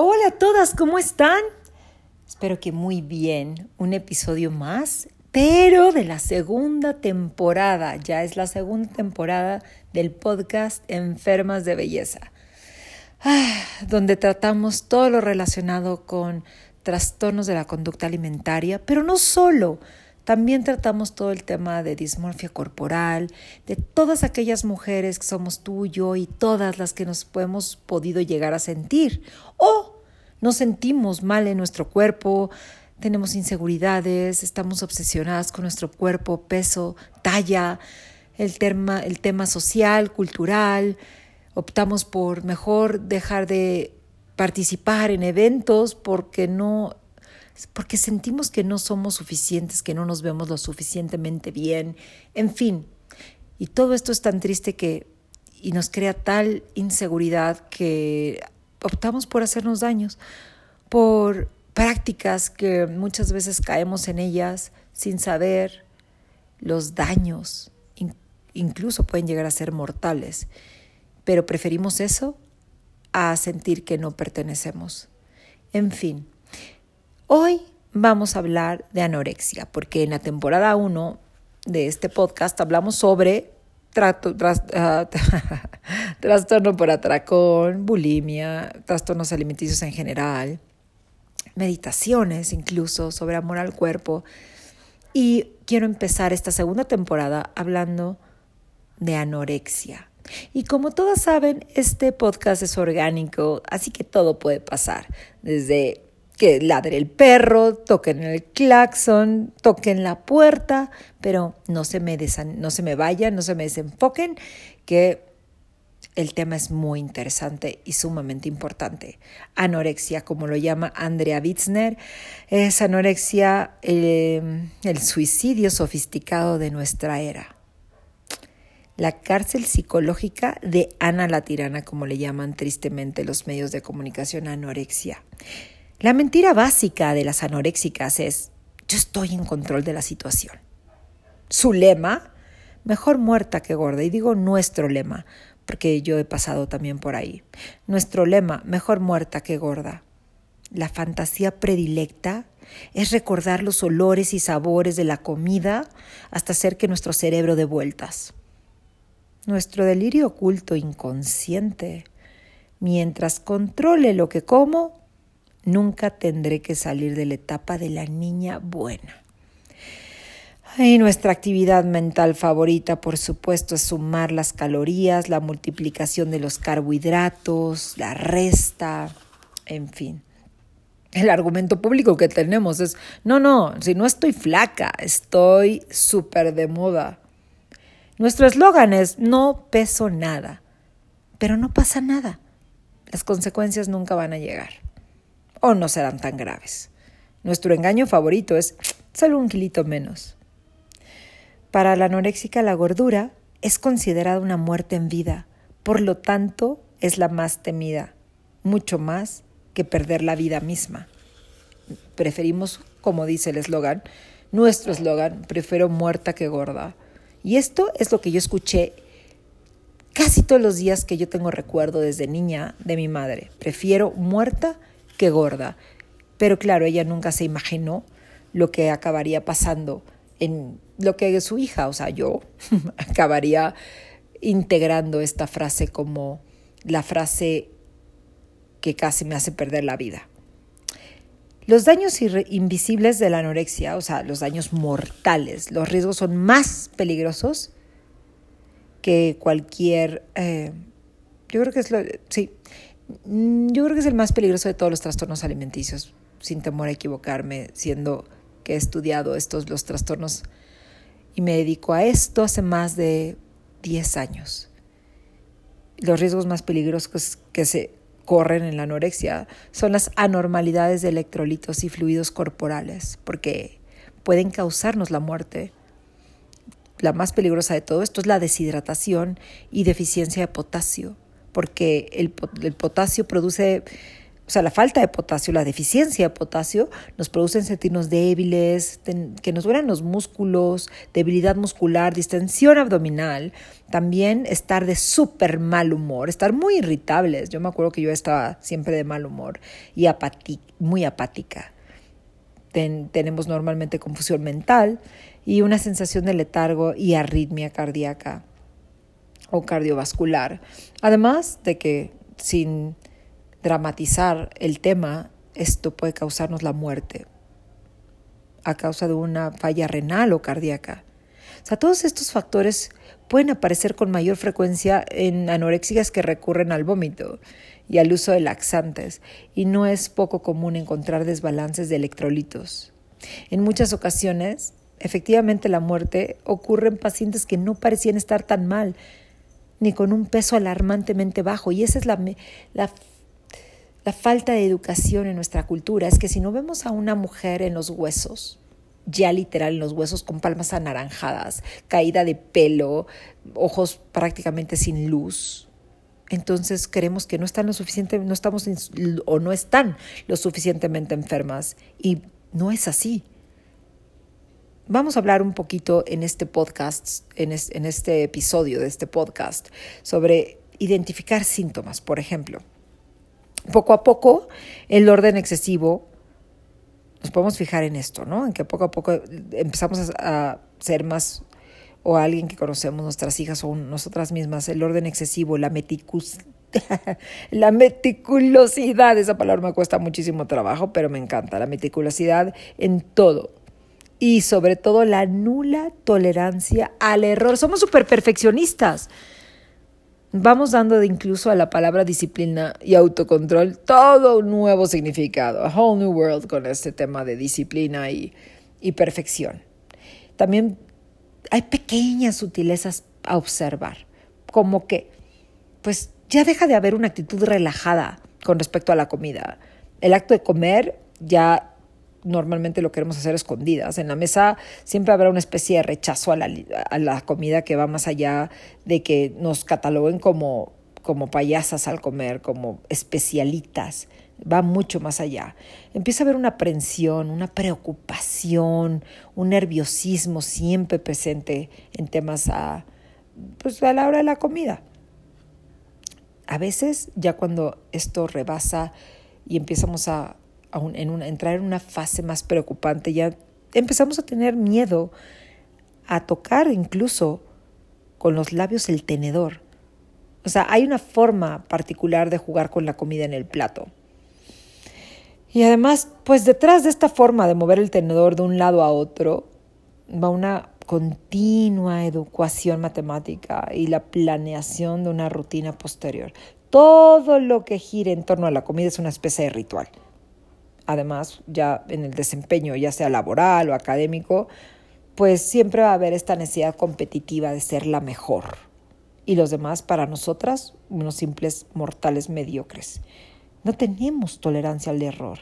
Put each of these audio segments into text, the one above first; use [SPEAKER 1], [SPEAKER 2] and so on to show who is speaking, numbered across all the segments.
[SPEAKER 1] Hola a todas, ¿cómo están? Espero que muy bien. Un episodio más, pero de la segunda temporada. Ya es la segunda temporada del podcast Enfermas de Belleza, ah, donde tratamos todo lo relacionado con trastornos de la conducta alimentaria, pero no solo. También tratamos todo el tema de dismorfia corporal, de todas aquellas mujeres que somos tú, yo y todas las que nos hemos podido llegar a sentir. O nos sentimos mal en nuestro cuerpo, tenemos inseguridades, estamos obsesionadas con nuestro cuerpo, peso, talla, el tema social, cultural, optamos por mejor dejar de participar en eventos porque no porque sentimos que no somos suficientes, que no nos vemos lo suficientemente bien, en fin. Y todo esto es tan triste que y nos crea tal inseguridad que optamos por hacernos daños, por prácticas que muchas veces caemos en ellas sin saber los daños, incluso pueden llegar a ser mortales, pero preferimos eso a sentir que no pertenecemos. En fin, Hoy vamos a hablar de anorexia, porque en la temporada 1 de este podcast hablamos sobre ah, trastorno por atracón, bulimia, trastornos alimenticios en general, meditaciones incluso sobre amor al cuerpo. Y quiero empezar esta segunda temporada hablando de anorexia. Y como todas saben, este podcast es orgánico, así que todo puede pasar, desde que ladre el perro, toquen el claxon, toquen la puerta, pero no se me, no se me vayan, no se me desenfoquen, que el tema es muy interesante y sumamente importante. Anorexia, como lo llama Andrea Witzner, es anorexia em, el suicidio sofisticado de nuestra era. La cárcel psicológica de Ana la tirana, como le llaman tristemente los medios de comunicación, anorexia. La mentira básica de las anoréxicas es, yo estoy en control de la situación. Su lema, mejor muerta que gorda, y digo nuestro lema, porque yo he pasado también por ahí. Nuestro lema, mejor muerta que gorda. La fantasía predilecta es recordar los olores y sabores de la comida hasta hacer que nuestro cerebro dé vueltas. Nuestro delirio oculto inconsciente, mientras controle lo que como, Nunca tendré que salir de la etapa de la niña buena. Y nuestra actividad mental favorita, por supuesto, es sumar las calorías, la multiplicación de los carbohidratos, la resta, en fin. El argumento público que tenemos es, no, no, si no estoy flaca, estoy súper de moda. Nuestro eslogan es, no peso nada, pero no pasa nada. Las consecuencias nunca van a llegar o no serán tan graves. Nuestro engaño favorito es solo un kilito menos. Para la anoréxica la gordura es considerada una muerte en vida, por lo tanto es la más temida, mucho más que perder la vida misma. Preferimos, como dice el eslogan, nuestro eslogan, prefiero muerta que gorda. Y esto es lo que yo escuché casi todos los días que yo tengo recuerdo desde niña de mi madre. Prefiero muerta que gorda. Pero claro, ella nunca se imaginó lo que acabaría pasando en lo que su hija, o sea, yo, acabaría integrando esta frase como la frase que casi me hace perder la vida. Los daños invisibles de la anorexia, o sea, los daños mortales, los riesgos son más peligrosos que cualquier... Eh, yo creo que es lo... Sí, yo creo que es el más peligroso de todos los trastornos alimenticios, sin temor a equivocarme, siendo que he estudiado estos los trastornos y me dedico a esto hace más de 10 años. Los riesgos más peligrosos que se corren en la anorexia son las anormalidades de electrolitos y fluidos corporales, porque pueden causarnos la muerte. La más peligrosa de todo esto es la deshidratación y deficiencia de potasio porque el, potasio produce o sea, la falta de potasio, la deficiencia de potasio nos producen sentirnos débiles, que nos duelen los músculos, debilidad muscular, distensión abdominal, también estar de súper mal humor, estar muy irritables. Yo me acuerdo que yo estaba siempre de mal humor y muy apática. tenemos normalmente confusión mental y una sensación de letargo y arritmia cardíaca o cardiovascular. Además de que sin dramatizar el tema, esto puede causarnos la muerte a causa de una falla renal o cardíaca. O sea, todos estos factores pueden aparecer con mayor frecuencia en anoréxicas que recurren al vómito y al uso de laxantes, y no es poco común encontrar desbalances de electrolitos. En muchas ocasiones, efectivamente la muerte ocurre en pacientes que no parecían estar tan mal, ni con un peso alarmantemente bajo, y esa es la, la la falta de educación en nuestra cultura. Es que si no vemos a una mujer en los huesos, ya literal en los huesos con palmas anaranjadas, caída de pelo, ojos prácticamente sin luz, entonces creemos que no están lo suficiente, no estamos o no están lo suficientemente enfermas. Y no es así. Vamos a hablar un poquito en este podcast, en, en este episodio de este podcast, sobre identificar síntomas, por ejemplo poco a poco el orden excesivo, nos podemos fijar en esto, ¿no? En que poco a poco empezamos a, ser más, o alguien que conocemos, nuestras hijas o nosotras mismas, el orden excesivo, la meticus la meticulosidad, esa palabra me cuesta muchísimo trabajo, pero me encanta, la meticulosidad en todo. Y sobre todo la nula tolerancia al error. Somos súper perfeccionistas. Vamos dando de incluso a la palabra disciplina y autocontrol todo un nuevo significado, a whole new world con este tema de disciplina y, y perfección. También hay pequeñas sutilezas a observar, como que, pues ya deja de haber una actitud relajada con respecto a la comida. El acto de comer ya normalmente lo queremos hacer escondidas. En la mesa siempre habrá una especie de rechazo a la, a la comida que va más allá de que nos cataloguen como, como payasas al comer, como especialitas. Va mucho más allá. Empieza a haber una aprensión, una preocupación, un nerviosismo siempre presente en temas a, pues a la hora de la comida. A veces, ya cuando esto rebasa y empezamos a en entrar en una fase más preocupante, ya empezamos a tener miedo a tocar incluso con los labios el tenedor. O sea, hay una forma particular de jugar con la comida en el plato. Y además, pues detrás de esta forma de mover el tenedor de un lado a otro, va una continua educación matemática y la planeación de una rutina posterior. Todo lo que gire en torno a la comida es una especie de ritual además ya en el desempeño, ya sea laboral o académico, pues siempre va a haber esta necesidad competitiva de ser la mejor. Y los demás, para nosotras, unos simples mortales mediocres. No tenemos tolerancia al error.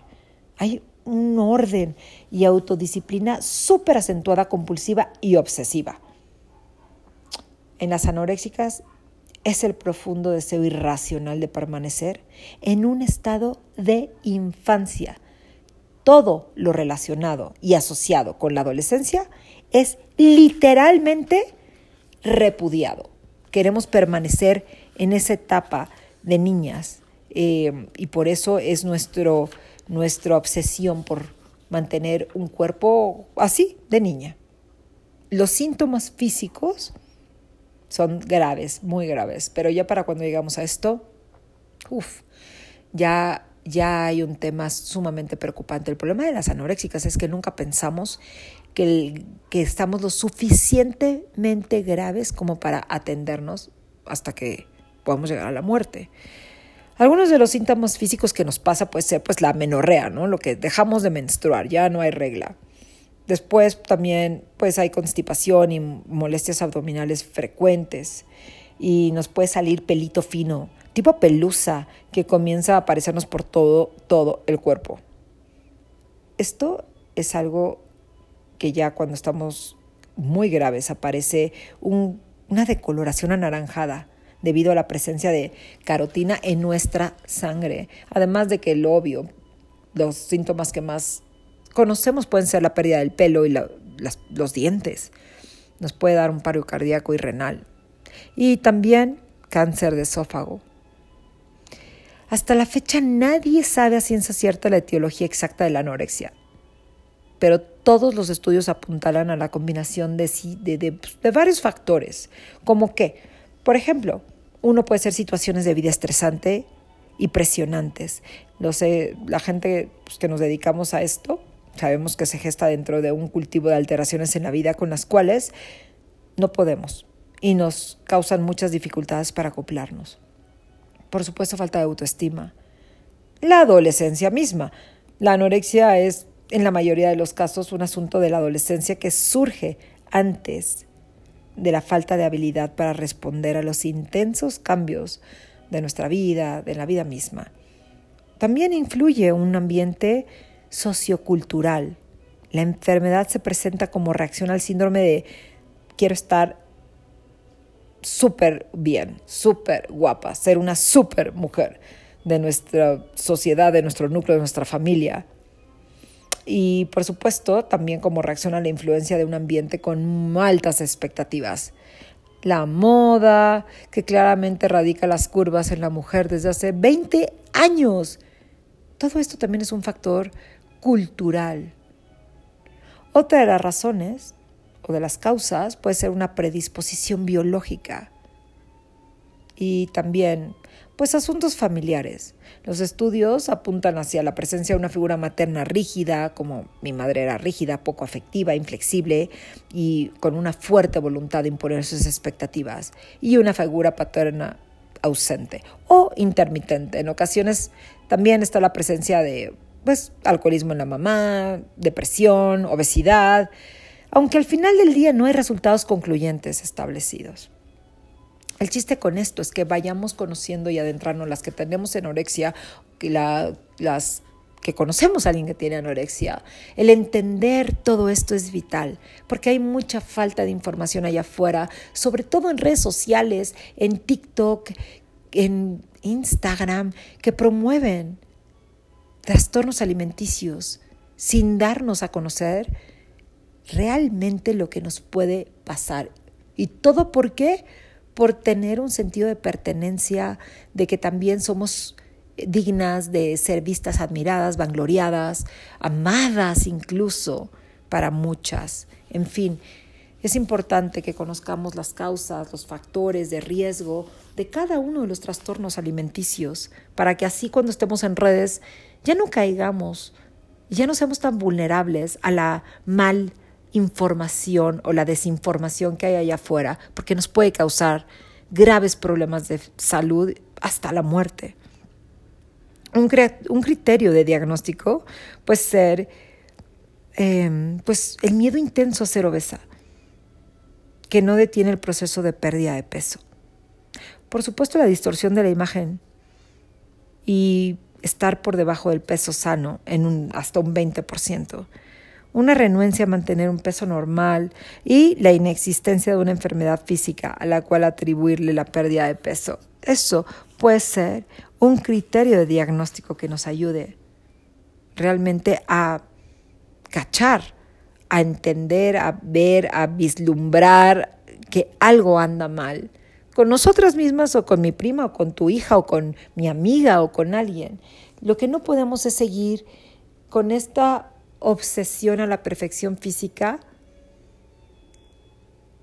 [SPEAKER 1] Hay un orden y autodisciplina súper acentuada, compulsiva y obsesiva. En las anoréxicas es el profundo deseo irracional de permanecer en un estado de infancia, todo lo relacionado y asociado con la adolescencia es literalmente repudiado. Queremos permanecer en esa etapa de niñas eh, y por eso es nuestro, nuestra obsesión por mantener un cuerpo así de niña. Los síntomas físicos son graves, muy graves, pero ya para cuando llegamos a esto, uff, ya ya hay un tema sumamente preocupante. El problema de las anoréxicas es que nunca pensamos que, que estamos lo suficientemente graves como para atendernos hasta que podamos llegar a la muerte. Algunos de los síntomas físicos que nos pasa puede ser pues la menorrea, ¿no? Lo que dejamos de menstruar, ya no hay regla. Después también pues hay constipación y molestias abdominales frecuentes y nos puede salir pelito fino tipo pelusa que comienza a aparecernos por todo, todo el cuerpo. Esto es algo que ya cuando estamos muy graves aparece una decoloración anaranjada, debido a la presencia de carotina en nuestra sangre. Además de que el obvio, los síntomas que más conocemos pueden ser la pérdida del pelo y los dientes. Nos puede dar un paro cardíaco y renal. Y también cáncer de esófago. Hasta la fecha nadie sabe a ciencia cierta la etiología exacta de la anorexia, pero todos los estudios apuntalan a la combinación de, varios factores, como que, por ejemplo, uno puede ser situaciones de vida estresante y presionantes. No sé, la gente pues, que nos dedicamos a esto, sabemos que se gesta dentro de un cultivo de alteraciones en la vida con las cuales no podemos y nos causan muchas dificultades para acoplarnos. Por supuesto, falta de autoestima. La adolescencia misma. La anorexia es, en la mayoría de los casos, un asunto de la adolescencia que surge antes de la falta de habilidad para responder a los intensos cambios de nuestra vida, de la vida misma. También influye un ambiente sociocultural. La enfermedad se presenta como reacción al síndrome de quiero estar súper bien, súper guapa, ser una súper mujer de nuestra sociedad, de nuestro núcleo, de nuestra familia. Y por supuesto, también como reacción a la influencia de un ambiente con altas expectativas. La moda, que claramente radica las curvas en la mujer desde hace 20 años. Todo esto también es un factor cultural. Otra de las razones o de las causas puede ser una predisposición biológica y también pues asuntos familiares. Los estudios apuntan hacia la presencia de una figura materna rígida, como mi madre era rígida, poco afectiva, inflexible y con una fuerte voluntad de imponer sus expectativas, y una figura paterna ausente o intermitente. En ocasiones también está la presencia de pues alcoholismo en la mamá, depresión, obesidad, aunque al final del día no hay resultados concluyentes establecidos. El chiste con esto es que vayamos conociendo y adentrarnos las que tenemos anorexia, las que conocemos a alguien que tiene anorexia. El entender todo esto es vital, porque hay mucha falta de información allá afuera, sobre todo en redes sociales, en TikTok, en Instagram, que promueven trastornos alimenticios sin darnos a conocer realmente lo que nos puede pasar. ¿Y todo por qué? Por tener un sentido de pertenencia, de que también somos dignas de ser vistas, admiradas, vangloriadas, amadas incluso para muchas. En fin, es importante que conozcamos las causas, los factores de riesgo de cada uno de los trastornos alimenticios, para que así cuando estemos en redes ya no caigamos, ya no seamos tan vulnerables a la mal información o la desinformación que hay allá afuera, porque nos puede causar graves problemas de salud hasta la muerte. Un, criterio de diagnóstico puede ser em, pues el miedo intenso a ser obesa, que no detiene el proceso de pérdida de peso. Por supuesto, la distorsión de la imagen y estar por debajo del peso sano en un, hasta un 20% una renuencia a mantener un peso normal y la inexistencia de una enfermedad física a la cual atribuirle la pérdida de peso. Eso puede ser un criterio de diagnóstico que nos ayude realmente a cachar, a entender, a ver, a vislumbrar que algo anda mal con nosotras mismas o con mi prima o con tu hija o con mi amiga o con alguien. Lo que no podemos es seguir con esta obsesión a la perfección física,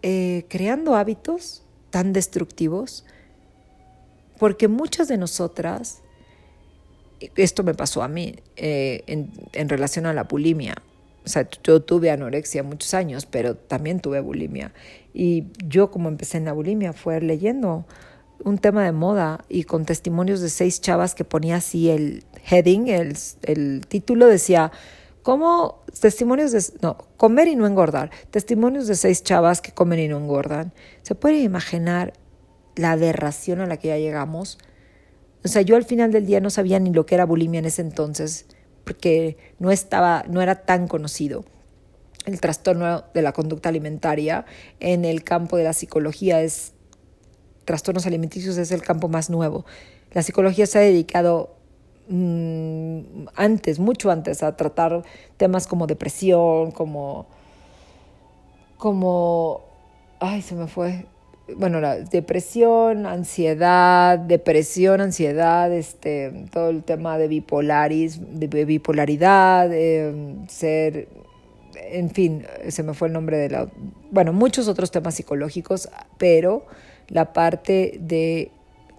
[SPEAKER 1] eh, creando hábitos tan destructivos, porque muchas de nosotras, esto me pasó a mí eh, en, en relación a la bulimia, o sea, yo tuve anorexia muchos años, pero también tuve bulimia. Y yo como empecé en la bulimia fue leyendo un tema de moda y con testimonios de seis chavas que ponía así el heading, el, el título decía, como testimonios de, no, comer y no engordar, testimonios de seis chavas que comen y no engordan. ¿Se puede imaginar la aberración a la que ya llegamos? O sea, yo al final del día no sabía ni lo que era bulimia en ese entonces, porque no estaba, no era tan conocido. El trastorno de la conducta alimentaria en el campo de la psicología es trastornos alimenticios es el campo más nuevo. La psicología se ha dedicado mm, antes, mucho antes, a tratar temas como depresión, como, como, ay, se me fue, bueno, la depresión, ansiedad, depresión, ansiedad, este, todo el tema de bipolaris, de bipolaridad, eh, ser, en fin, se me fue el nombre de la, bueno, muchos otros temas psicológicos, pero la parte de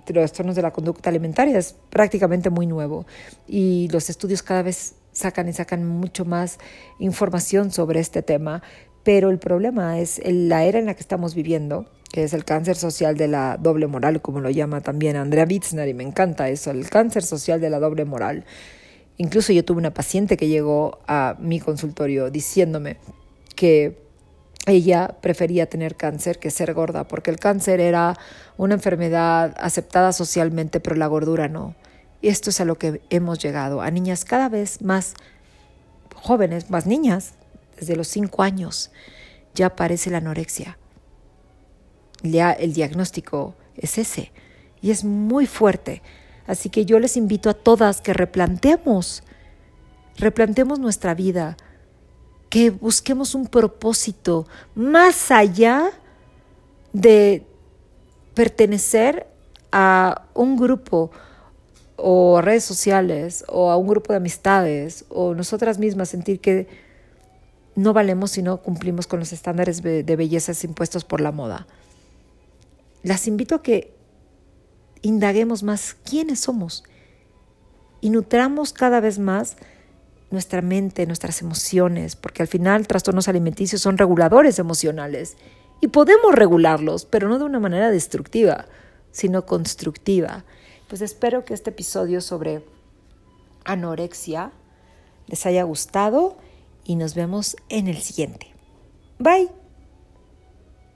[SPEAKER 1] trastornos de la conducta alimentaria es prácticamente muy nuevo y los estudios cada vez sacan y sacan mucho más información sobre este tema, pero el problema es la era en la que estamos viviendo que es el cáncer social de la doble moral, como lo llama también Andrea Witzner, y me encanta eso, el cáncer social de la doble moral. Incluso yo tuve una paciente que llegó a mi consultorio diciéndome que ella prefería tener cáncer que ser gorda, porque el cáncer era una enfermedad aceptada socialmente, pero la gordura no. Y esto es a lo que hemos llegado, a niñas cada vez más jóvenes, más niñas, desde los cinco años, ya aparece la anorexia el diagnóstico es ese y es muy fuerte. Así que yo les invito a todas que replantemos, replantemos nuestra vida, que busquemos un propósito más allá de pertenecer a un grupo o redes sociales o a un grupo de amistades o nosotras mismas sentir que no valemos si no cumplimos con los estándares de belleza impuestos por la moda. Las invito a que indaguemos más quiénes somos y nutramos cada vez más nuestra mente, nuestras emociones, porque al final trastornos alimenticios son reguladores emocionales y podemos regularlos, pero no de una manera destructiva, sino constructiva. Pues espero que este episodio sobre anorexia les haya gustado y nos vemos en el siguiente. Bye.